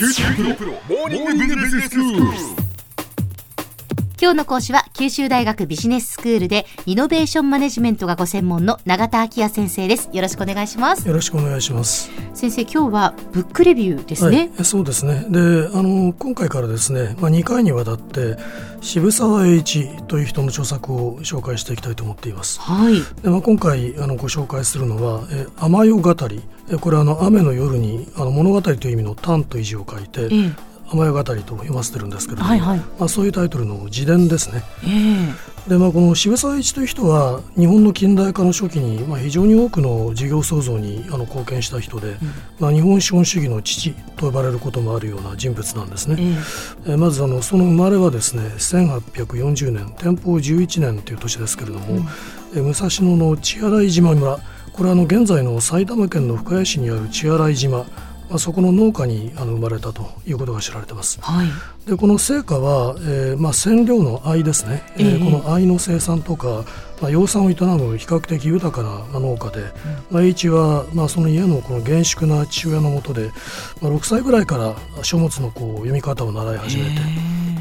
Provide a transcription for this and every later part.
QT プロプロモーニングビジネススクール。今日の講師は九州大学ビジネススクールでイノベーションマネジメントがご専門の永田昭也先生です。よろしくお願いします。よろしくお願いします。先生今日はブックレビューですね、はい、そうですね。であの今回からですね、まあ、2回にわたって渋沢栄一という人の著作を紹介していきたいと思っています。はい。で、まあ、今回あのご紹介するのは「え雨夜語り」えこれはあの雨の夜にあの物語という意味の「単」という字を書いて、ええ雨夜語りと読ませてるんですけれども、はいはい。まあ、そういうタイトルの自伝ですね。ええ。で、まあ、この渋沢栄一という人は日本の近代化の初期に、まあ、非常に多くの事業創造にあの貢献した人で、まあ、日本資本主義の父と呼ばれることもあるような人物なんですね。ええ。ーまずあのその生まれはですね1840年天保11年という年ですけれども、えー武蔵野の血洗島村。これはあの現在の埼玉県の深谷市にある血洗島、まあ、そこの農家にあの生まれたということが知られてます。はい。でこの成果は、えーまあ、染料の藍ですね、えーええ。この藍の生産とか、まあ、養蚕を営む比較的豊かなまあ農家で、まあ、栄一は、まあ、その家のこの厳粛な父親のもとで、まあ、6歳ぐらいから書物のこう読み方を習い始めて、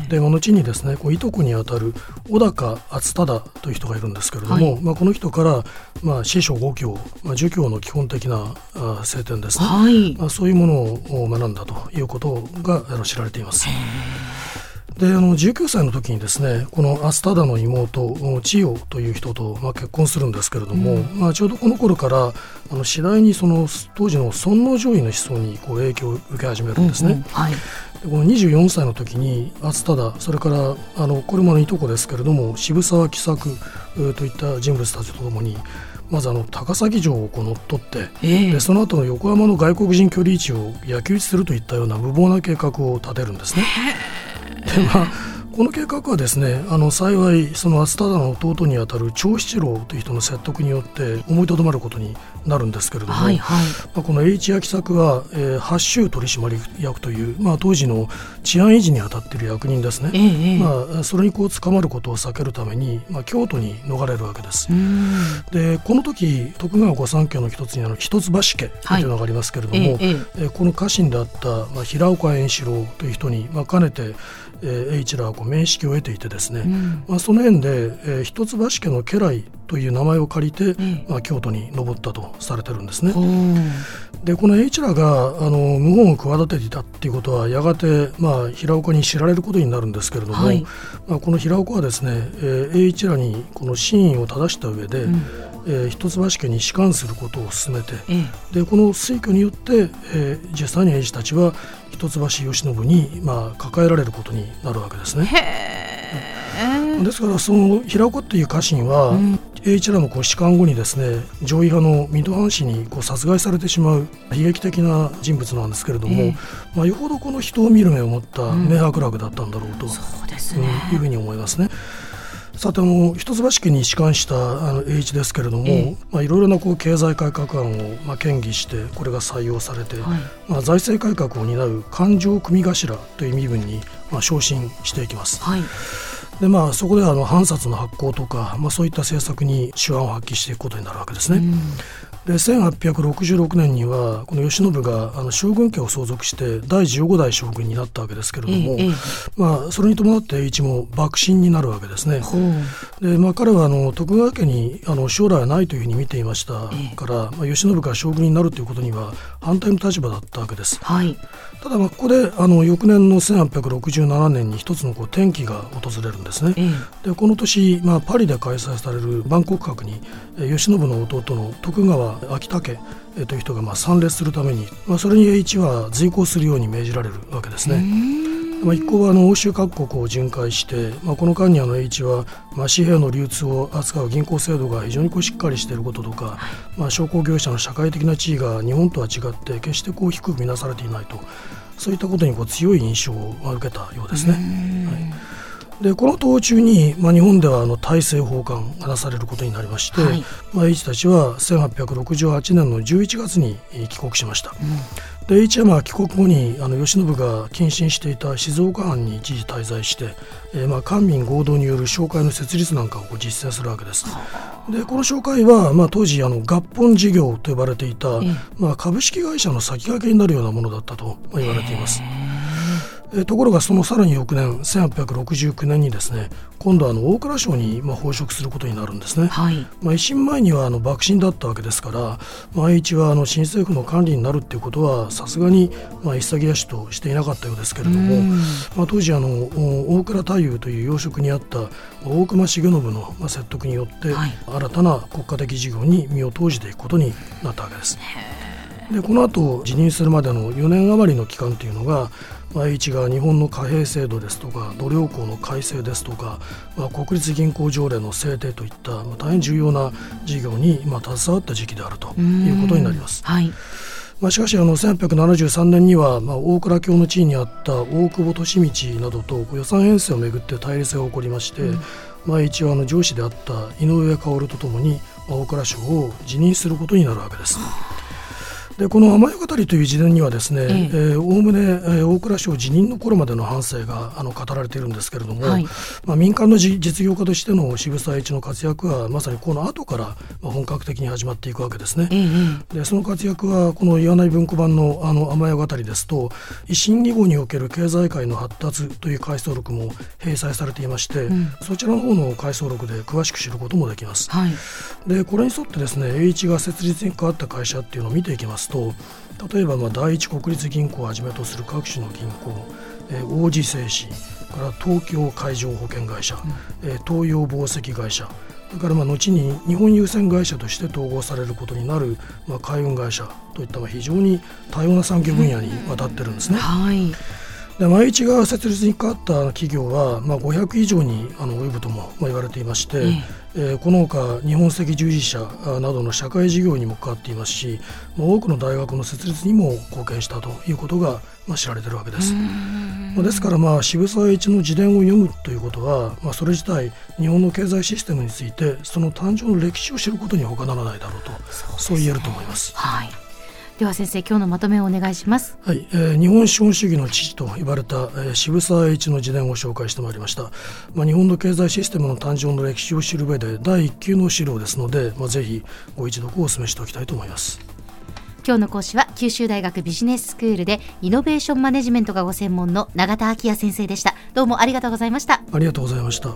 でまあ後にですねこういとこにあたる小高敦忠という人がいるんですけれども、はい。まあ、この人から、まあ、師匠五教、まあ、儒教の基本的なあ聖典ですね、はい。まあ、そういうものを学んだということがあの知られています。であの19歳の時にですねこのアスタダの妹千代という人と、まあ、結婚するんですけれども、まあ、ちょうどこの頃からあの次第にその当時の尊王攘夷の思想にこう影響を受け始めるんですね。うんはい。でこの24歳の時にアスタダそれからあのこれものいとこですけれども渋沢喜作えーといった人物たちとともにまずあの高崎城をこう乗っ取ってええでその後の横浜の外国人居留地を焼き討ちするといったような無謀な計画を立てるんですね。でまあこの計画はですねあの幸いそのアスタダの弟にあたる長七郎という人の説得によって思いとどまることになるんですけれども、はいはい。まあ、この H 焼作は、えー、八州取締役という、まあ、当時の治安維持に当たっている役人ですね。えまあ、それにこう捕まることを避けるために、まあ、京都に逃れるわけです。うん。でこの時徳川御三家の一つにあの一橋家というのがありますけれども、ええええ。えーこの家臣であった、まあ、平岡円四郎という人に、まあ、かねて、えー、栄一らはこう面識を得ていてですね、ん。まあ、その縁で、えー、一橋家の家来という名前を借りて、えまあ、京都に登ったとされてるんですね。でこの栄一らがあの謀反を企てていたっていうことはやがて、まあ、平岡に知られることになるんですけれども、はい。まあ、この平岡はですね、えー栄一らにこの真意を正した上で、んえー一橋家に仕官することを進めてええ。でこの推挙によって、えー実際に栄一たちは一橋慶喜に、まあ、抱えられることになるわけですね。ですからその平岡っていう家臣は、栄一らのこう仕官後にですね上位派の水戸藩士にこう殺害されてしまう悲劇的な人物なんですけれども、ええ。まあ、よほどこの人を見る目を持った明白楽だったんだろうと、そうですうんねいうふうに思いますね。さてあの一橋家に仕官したあの栄一ですけれども、ええまあ、いろいろなこう経済改革案を、まあ、県議してこれが採用されて、はいまあ、財政改革を担う勘定組頭という身分に、まあ、昇進していきます。はいでまあそこではあの藩札の発行とか、まあ、そういった政策に手腕を発揮していくことになるわけですね。で1866年にはこの慶喜があの将軍家を相続して第15代将軍になったわけですけれども、ええええ。まあ、それに伴って栄一も幕臣になるわけですね。でまあ、彼はあの徳川家にあの将来はないというふうに見ていましたええ。から、まあ、慶喜が将軍になるということには反対の立場だったわけです。はいただまあここであの翌年の1867年に一つのこう転機が訪れるんですね。ええでこの年、まあ、パリで開催される万国博にえー慶喜の弟の徳川昭武えーという人がまあ参列するために、まあ、それに栄一は随行するように命じられるわけですね。まあ、一行はあの欧州各国を巡回して、まあ、この間にあの栄一は、まあ、紙幣の流通を扱う銀行制度が非常にこうしっかりしていることとか、まあ、商工業者の社会的な地位が日本とは違って決してこう低く見なされていないと。そういったことにこう強い印象をまあ受けたようですね。はい。でこの途中に、まあ、日本ではあの大政奉還がなされることになりまして、はい。まあ、栄一たちは1868年の11月にえー帰国しました。で一山帰国後にあの慶喜が謹慎していた静岡藩に一時滞在して、えー、まあ官民合同による商会の設立なんかを実践するわけです。でこの商会は、まあ、当時あの合本事業と呼ばれていた、まあ、株式会社の先駆けになるようなものだったと言われています。えところがそのさらに翌年1869年にですね今度はあの大蔵省にまあ奉職することになるんですね、はい、まあ、維新前にはあの幕臣だったわけですから毎日はあの新政府の管理になるっていうことはさすがにまあ一切やしとしていなかったようですけれども、まあ、当時あの大蔵太夫という要職にあった大隈重信のまあ説得によって、はい、新たな国家的事業に身を投じていくことになったわけです。でこの後辞任するまでの4年余りの期間というのが毎日が日本の貨幣制度ですとか土量港の改正ですとか、まあ、国立銀行条例の制定といった、まあ、大変重要な事業に、まあ、携わった時期であるということになります。はいまあ、しかしあの1873年には、まあ、大蔵卿の地位にあった大久保利通などと予算編成をめぐって対立が起こりまして、うん、まあ、一応あの上司であった井上薫とともに、まあ、大蔵省を辞任することになるわけです。でこの「雨よ語り」という自伝にはですねおおむね、えー、大蔵省辞任の頃までの反省があの語られているんですけれども、はい、まあ、民間の実業家としての渋沢栄一の活躍はまさにこの後から、まあ、本格的に始まっていくわけですね。でその活躍はこの岩内文庫版の「あの雨よ語り」ですと維新2号における経済界の発達という回想録も掲載されていまして、うん、そちらの方の回想録で詳しく知ることもできます。はい、でこれに沿ってですね栄一が設立に関わった会社っていうのを見ていきますと例えばまあ第一国立銀行をはじめとする各種の銀行、えー、王子製紙から東京海上保険会社、うん、えー、東洋紡績会社それからまあ後に日本郵船会社として統合されることになる、まあ、海運会社といった非常に多様な産業分野にわたってるんですね。はい。で毎日が設立に関わった企業は、まあ、500以上にあの及ぶとも言われていまして、えー、このほか日本赤十字社などの社会事業にも関わっていますし、まあ、多くの大学の設立にも貢献したということが、まあ、知られているわけです。まあ、ですから、まあ、渋沢栄一の自伝を読むということは、まあ、それ自体日本の経済システムについてその誕生の歴史を知ることに他ならないだろうとそう、ね,、言えると思います。はいでは先生今日のまとめをお願いします。はい、えー、日本資本主義の父と言われた、えー、渋沢栄一の自伝を紹介してまいりました。まあ日本の経済システムの誕生の歴史を知る上で第一級の資料ですのでまあぜひご一読をお勧めしておきたいと思います。今日の講師は九州大学ビジネススクールでイノベーションマネジメントがご専門の永田昭也先生でした。どうもありがとうございました。ありがとうございました